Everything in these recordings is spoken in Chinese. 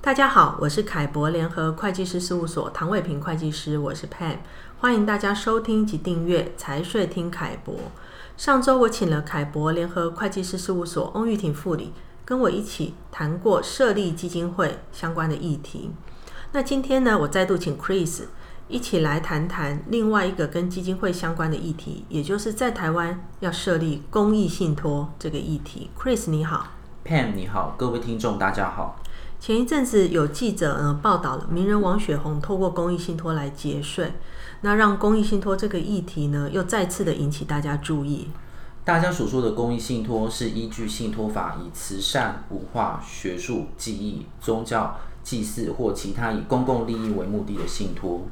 大家好，我是凯博联合会计师事务所唐伟平会计师，我是 Pam，欢迎大家收听及订阅财税听凯博。上周我请了凯博联合会计师事务所翁玉婷副理跟我一起谈过设立基金会相关的议题。那今天呢，我再度请 Chris 一起来谈谈另外一个跟基金会相关的议题，也就是在台湾要设立公益信托这个议题。Chris 你好，Pam 你好，各位听众大家好。前一阵子有记者呢报道了名人王雪红透过公益信托来节税，那让公益信托这个议题呢又再次的引起大家注意。大家所说的公益信托是依据信托法，以慈善、文化、学术、技艺、宗教、祭祀或其他以公共利益为目的的信托，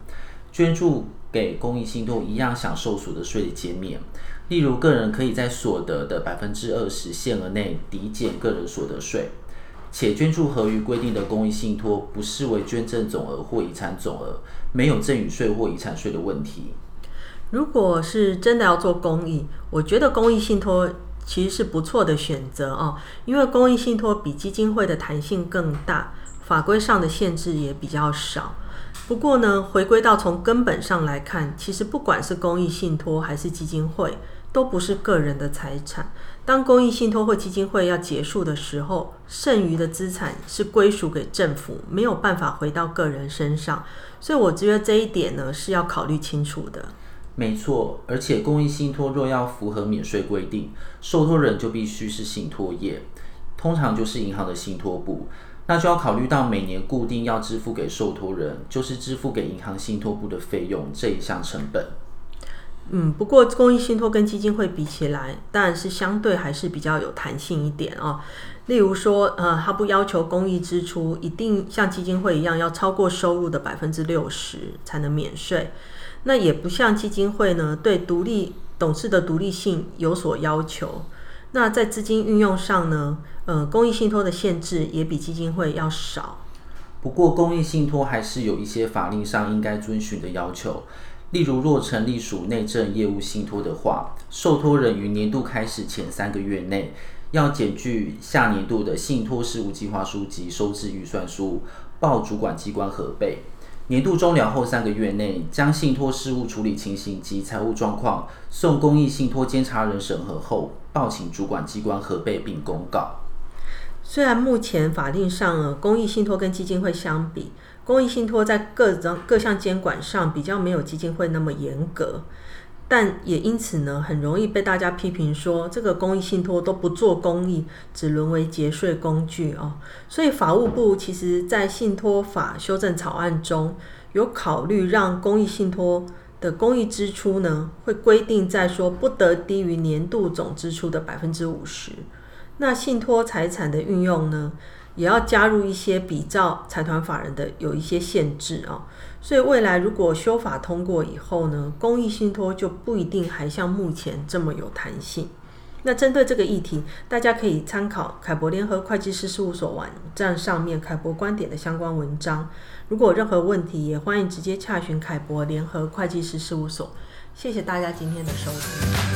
捐助给公益信托一样享受所得税的减免。例如，个人可以在所得的百分之二十限额内抵减个人所得税。且捐助合于规定的公益信托，不视为捐赠总额或遗产总额，没有赠与税或遗产税的问题。如果是真的要做公益，我觉得公益信托其实是不错的选择哦，因为公益信托比基金会的弹性更大，法规上的限制也比较少。不过呢，回归到从根本上来看，其实不管是公益信托还是基金会，都不是个人的财产。当公益信托或基金会要结束的时候，剩余的资产是归属给政府，没有办法回到个人身上。所以我觉得这一点呢是要考虑清楚的。没错，而且公益信托若要符合免税规定，受托人就必须是信托业，通常就是银行的信托部，那就要考虑到每年固定要支付给受托人，就是支付给银行信托部的费用这一项成本。嗯，不过公益信托跟基金会比起来，当然是相对还是比较有弹性一点哦。例如说，呃，他不要求公益支出一定像基金会一样要超过收入的百分之六十才能免税，那也不像基金会呢，对独立董事的独立性有所要求。那在资金运用上呢，呃，公益信托的限制也比基金会要少。不过，公益信托还是有一些法令上应该遵循的要求。例如，若成立属内政业务信托的话，受托人于年度开始前三个月内，要检具下年度的信托事务计划书及收支预算书，报主管机关核备。年度终了后三个月内，将信托事务处理情形及财务状况送公益信托监察人审核后，报请主管机关核备并公告。虽然目前法令上，公益信托跟基金会相比，公益信托在各种各项监管上比较没有基金会那么严格，但也因此呢，很容易被大家批评说，这个公益信托都不做公益，只沦为节税工具哦。所以法务部其实在信托法修正草案中有考虑，让公益信托的公益支出呢，会规定在说不得低于年度总支出的百分之五十。那信托财产的运用呢，也要加入一些比照财团法人的有一些限制啊、所以未来如果修法通过以后呢，公益信托就不一定还像目前这么有弹性。那针对这个议题，大家可以参考凯博联合会计师事务所网站上面凯博观点的相关文章。如果有任何问题，也欢迎直接洽询凯博联合会计师事务所。谢谢大家今天的收听。